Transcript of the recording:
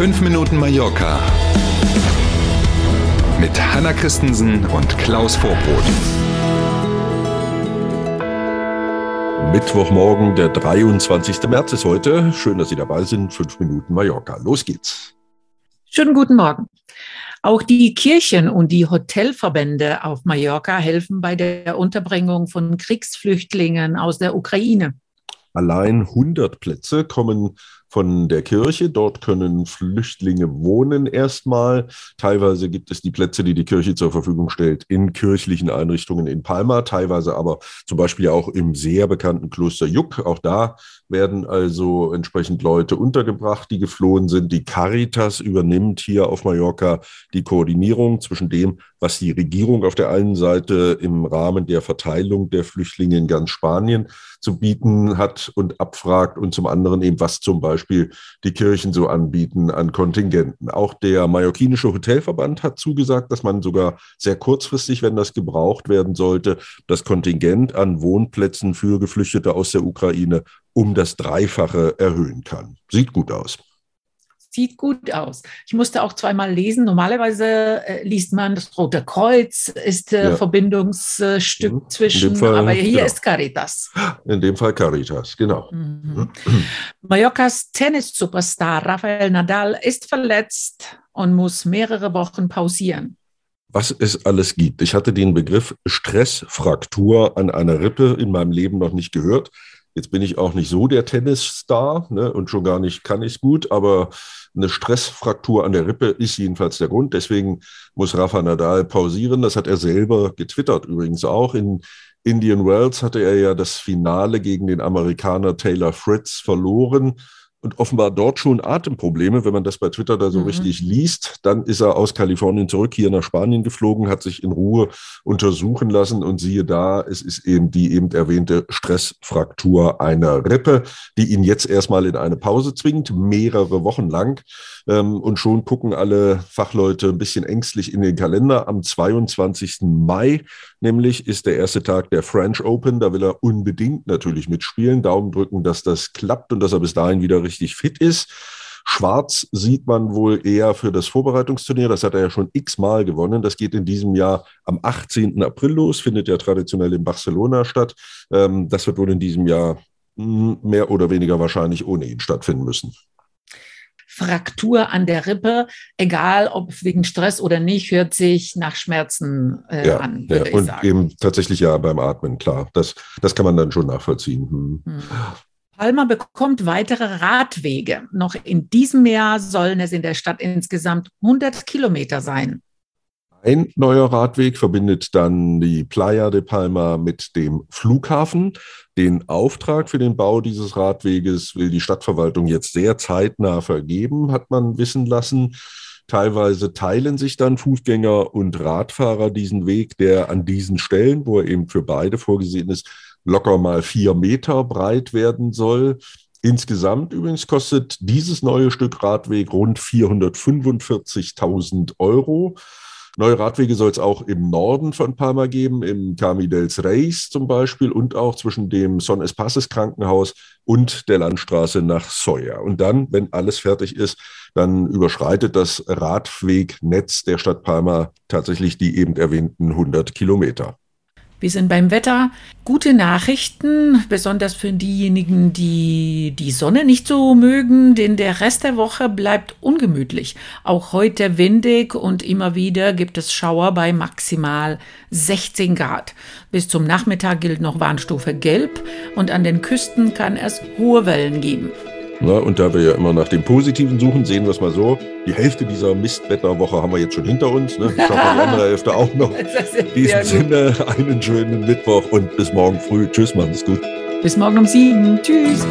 5 Minuten Mallorca mit Hanna Christensen und Klaus Vorbrot. Mittwochmorgen, der 23. März ist heute. Schön, dass Sie dabei sind. 5 Minuten Mallorca. Los geht's. Schönen guten Morgen. Auch die Kirchen und die Hotelverbände auf Mallorca helfen bei der Unterbringung von Kriegsflüchtlingen aus der Ukraine. Allein 100 Plätze kommen von der Kirche. Dort können Flüchtlinge wohnen erstmal. Teilweise gibt es die Plätze, die die Kirche zur Verfügung stellt, in kirchlichen Einrichtungen in Palma, teilweise aber zum Beispiel auch im sehr bekannten Kloster Juck. Auch da werden also entsprechend Leute untergebracht, die geflohen sind. Die Caritas übernimmt hier auf Mallorca die Koordinierung zwischen dem, was die Regierung auf der einen Seite im Rahmen der Verteilung der Flüchtlinge in ganz Spanien zu bieten hat und abfragt und zum anderen eben, was zum Beispiel die Kirchen so anbieten an Kontingenten. Auch der Mallorquinische Hotelverband hat zugesagt, dass man sogar sehr kurzfristig, wenn das gebraucht werden sollte, das Kontingent an Wohnplätzen für Geflüchtete aus der Ukraine um das Dreifache erhöhen kann. Sieht gut aus sieht gut aus. Ich musste auch zweimal lesen. Normalerweise äh, liest man, das Rote Kreuz ist äh, ja. Verbindungsstück mhm. zwischen, Fall, aber hier ja. ist Caritas. In dem Fall Caritas, genau. Mhm. Mallorcas Tennis-Superstar Rafael Nadal ist verletzt und muss mehrere Wochen pausieren was es alles gibt. Ich hatte den Begriff Stressfraktur an einer Rippe in meinem Leben noch nicht gehört. Jetzt bin ich auch nicht so der Tennisstar ne, und schon gar nicht kann ich es gut, aber eine Stressfraktur an der Rippe ist jedenfalls der Grund. Deswegen muss Rafa Nadal pausieren. Das hat er selber getwittert übrigens auch. In Indian Wells hatte er ja das Finale gegen den Amerikaner Taylor Fritz verloren und offenbar dort schon Atemprobleme. Wenn man das bei Twitter da so mhm. richtig liest, dann ist er aus Kalifornien zurück hier nach Spanien geflogen, hat sich in Ruhe untersuchen lassen und siehe da, es ist eben die eben erwähnte Stressfraktur einer Rippe, die ihn jetzt erstmal in eine Pause zwingt, mehrere Wochen lang. Ähm, und schon gucken alle Fachleute ein bisschen ängstlich in den Kalender. Am 22. Mai nämlich ist der erste Tag der French Open. Da will er unbedingt natürlich mitspielen. Daumen drücken, dass das klappt und dass er bis dahin wieder richtig fit ist. Schwarz sieht man wohl eher für das Vorbereitungsturnier. Das hat er ja schon x-mal gewonnen. Das geht in diesem Jahr am 18. April los, findet ja traditionell in Barcelona statt. Ähm, das wird wohl in diesem Jahr hm, mehr oder weniger wahrscheinlich ohne ihn stattfinden müssen. Fraktur an der Rippe, egal ob wegen Stress oder nicht, hört sich nach Schmerzen äh, ja, an. Ja, und sagen. eben tatsächlich ja beim Atmen, klar. Das, das kann man dann schon nachvollziehen. Hm. Hm. Palma bekommt weitere Radwege. Noch in diesem Jahr sollen es in der Stadt insgesamt 100 Kilometer sein. Ein neuer Radweg verbindet dann die Playa de Palma mit dem Flughafen. Den Auftrag für den Bau dieses Radweges will die Stadtverwaltung jetzt sehr zeitnah vergeben, hat man wissen lassen. Teilweise teilen sich dann Fußgänger und Radfahrer diesen Weg, der an diesen Stellen, wo er eben für beide vorgesehen ist, locker mal vier Meter breit werden soll. Insgesamt übrigens kostet dieses neue Stück Radweg rund 445.000 Euro. Neue Radwege soll es auch im Norden von Palma geben, im Cami dels Reis zum Beispiel und auch zwischen dem Son Espaces Krankenhaus und der Landstraße nach Soja. Und dann, wenn alles fertig ist, dann überschreitet das Radwegnetz der Stadt Palma tatsächlich die eben erwähnten 100 Kilometer. Wir sind beim Wetter. Gute Nachrichten, besonders für diejenigen, die die Sonne nicht so mögen, denn der Rest der Woche bleibt ungemütlich. Auch heute windig und immer wieder gibt es Schauer bei maximal 16 Grad. Bis zum Nachmittag gilt noch Warnstufe Gelb und an den Küsten kann es hohe Wellen geben. Na, und da wir ja immer nach dem Positiven suchen, sehen wir es mal so. Die Hälfte dieser Mistwetterwoche haben wir jetzt schon hinter uns. Ne? Ich hoffe, die andere Hälfte auch noch. In diesem Sinne, einen schönen Mittwoch und bis morgen früh. Tschüss, machen es gut. Bis morgen um sieben. Tschüss.